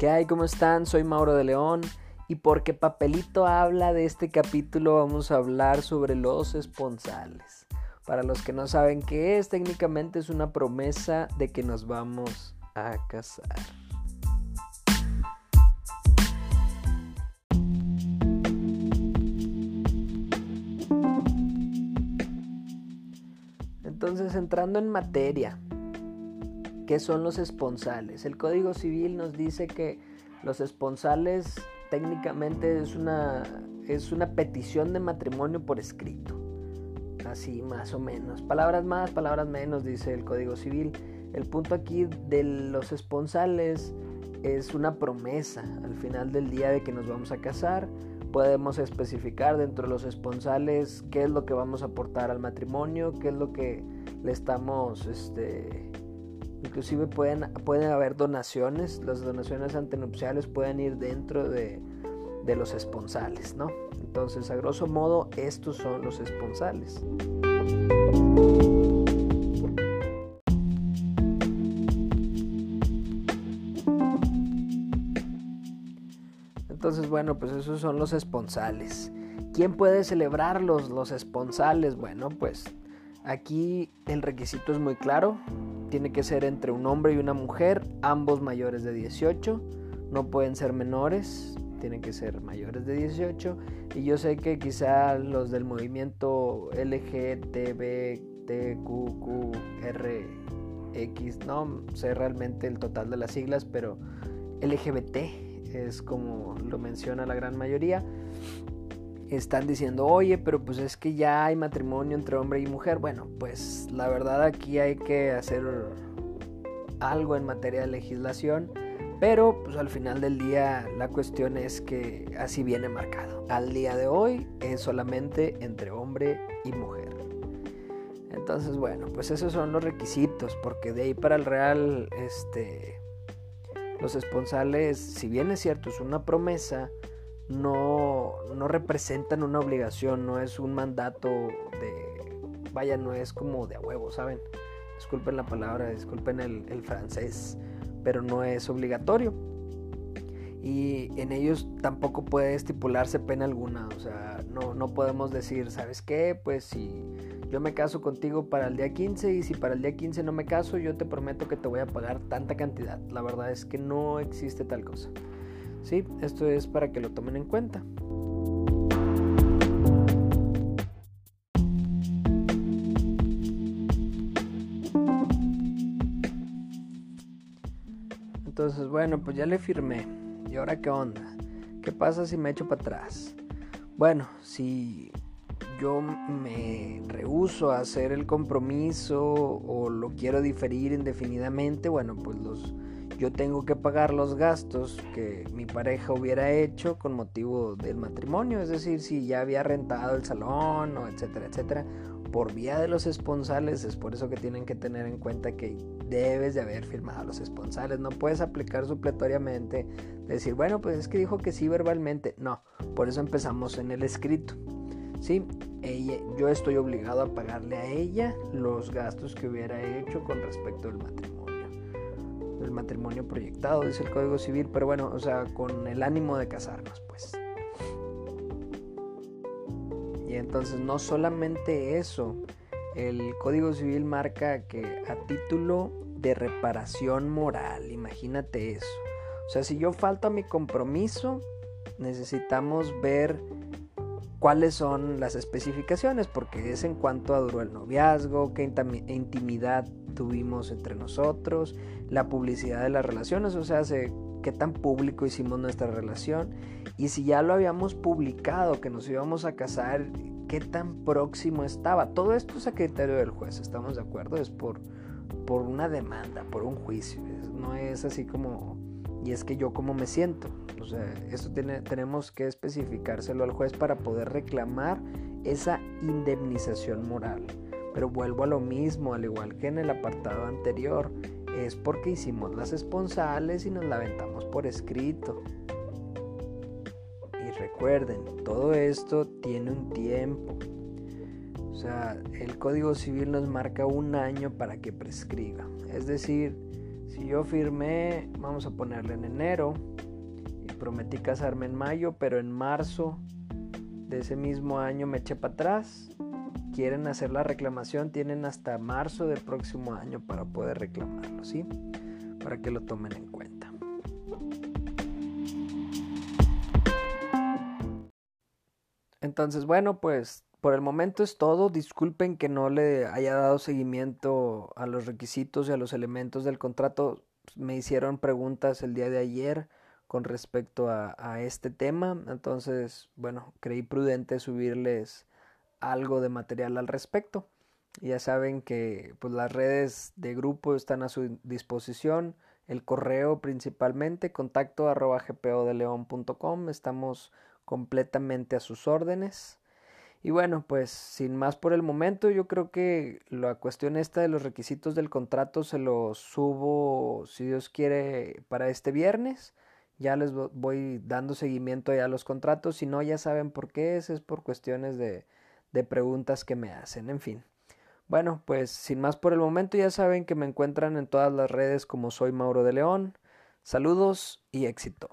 ¿Qué hay? ¿Cómo están? Soy Mauro de León y porque Papelito habla de este capítulo vamos a hablar sobre los esponsales. Para los que no saben qué es, técnicamente es una promesa de que nos vamos a casar. Entonces, entrando en materia, ¿Qué son los esponsales? El Código Civil nos dice que los esponsales técnicamente es una, es una petición de matrimonio por escrito. Así más o menos. Palabras más, palabras menos, dice el Código Civil. El punto aquí de los esponsales es una promesa al final del día de que nos vamos a casar. Podemos especificar dentro de los esponsales qué es lo que vamos a aportar al matrimonio, qué es lo que le estamos este, Inclusive pueden, pueden haber donaciones, las donaciones antenupciales pueden ir dentro de, de los esponsales, ¿no? Entonces, a grosso modo, estos son los esponsales. Entonces, bueno, pues esos son los esponsales. ¿Quién puede celebrarlos, los esponsales? Bueno, pues aquí el requisito es muy claro tiene que ser entre un hombre y una mujer, ambos mayores de 18, no pueden ser menores, tienen que ser mayores de 18. Y yo sé que quizá los del movimiento LGTBTQQRX, no sé realmente el total de las siglas, pero LGBT es como lo menciona la gran mayoría están diciendo, oye, pero pues es que ya hay matrimonio entre hombre y mujer. Bueno, pues la verdad aquí hay que hacer algo en materia de legislación, pero pues al final del día la cuestión es que así viene marcado. Al día de hoy es solamente entre hombre y mujer. Entonces, bueno, pues esos son los requisitos, porque de ahí para el real, este, los esponsales, si bien es cierto, es una promesa, no, no representan una obligación, no es un mandato de, vaya, no es como de a huevo, ¿saben? Disculpen la palabra, disculpen el, el francés, pero no es obligatorio. Y en ellos tampoco puede estipularse pena alguna, o sea, no, no podemos decir, ¿sabes qué? Pues si yo me caso contigo para el día 15 y si para el día 15 no me caso, yo te prometo que te voy a pagar tanta cantidad. La verdad es que no existe tal cosa. ¿Sí? Esto es para que lo tomen en cuenta. Entonces, bueno, pues ya le firmé. ¿Y ahora qué onda? ¿Qué pasa si me echo para atrás? Bueno, si yo me rehuso a hacer el compromiso o lo quiero diferir indefinidamente, bueno, pues los yo tengo que pagar los gastos que mi pareja hubiera hecho con motivo del matrimonio, es decir, si ya había rentado el salón o etcétera, etcétera, por vía de los esponsales, es por eso que tienen que tener en cuenta que debes de haber firmado los esponsales, no puedes aplicar supletoriamente, decir, bueno, pues es que dijo que sí verbalmente, no, por eso empezamos en el escrito. Sí, ella, yo estoy obligado a pagarle a ella los gastos que hubiera hecho con respecto al matrimonio el matrimonio proyectado, dice el Código Civil, pero bueno, o sea, con el ánimo de casarnos, pues. Y entonces no solamente eso, el Código Civil marca que a título de reparación moral, imagínate eso. O sea, si yo falto a mi compromiso, necesitamos ver cuáles son las especificaciones, porque es en cuanto a duró el noviazgo, qué intimidad tuvimos entre nosotros, la publicidad de las relaciones, o sea, qué tan público hicimos nuestra relación y si ya lo habíamos publicado, que nos íbamos a casar, qué tan próximo estaba. Todo esto es a criterio del juez, ¿estamos de acuerdo? Es por, por una demanda, por un juicio, no es así como, y es que yo cómo me siento. O sea, esto tiene, tenemos que especificárselo al juez para poder reclamar esa indemnización moral. Pero vuelvo a lo mismo, al igual que en el apartado anterior, es porque hicimos las esponsales y nos la aventamos por escrito. Y recuerden, todo esto tiene un tiempo. O sea, el Código Civil nos marca un año para que prescriba. Es decir, si yo firmé, vamos a ponerle en enero, prometí casarme en mayo, pero en marzo de ese mismo año me eché para atrás. Quieren hacer la reclamación, tienen hasta marzo del próximo año para poder reclamarlo, ¿sí? Para que lo tomen en cuenta. Entonces, bueno, pues por el momento es todo. Disculpen que no le haya dado seguimiento a los requisitos y a los elementos del contrato. Me hicieron preguntas el día de ayer con respecto a, este tema. Entonces, bueno, creí prudente subirles algo de material al respecto. Ya saben que pues, las redes de grupo están a su disposición. El correo principalmente, contacto arroba gpodeleon.com. Estamos completamente a sus órdenes. Y bueno, pues sin más por el momento, yo creo que la cuestión esta de los requisitos del contrato se los subo, si Dios quiere, para este viernes. Ya les voy dando seguimiento ya a los contratos. Si no, ya saben por qué es. Es por cuestiones de, de preguntas que me hacen. En fin. Bueno, pues sin más por el momento, ya saben que me encuentran en todas las redes como soy Mauro de León. Saludos y éxito.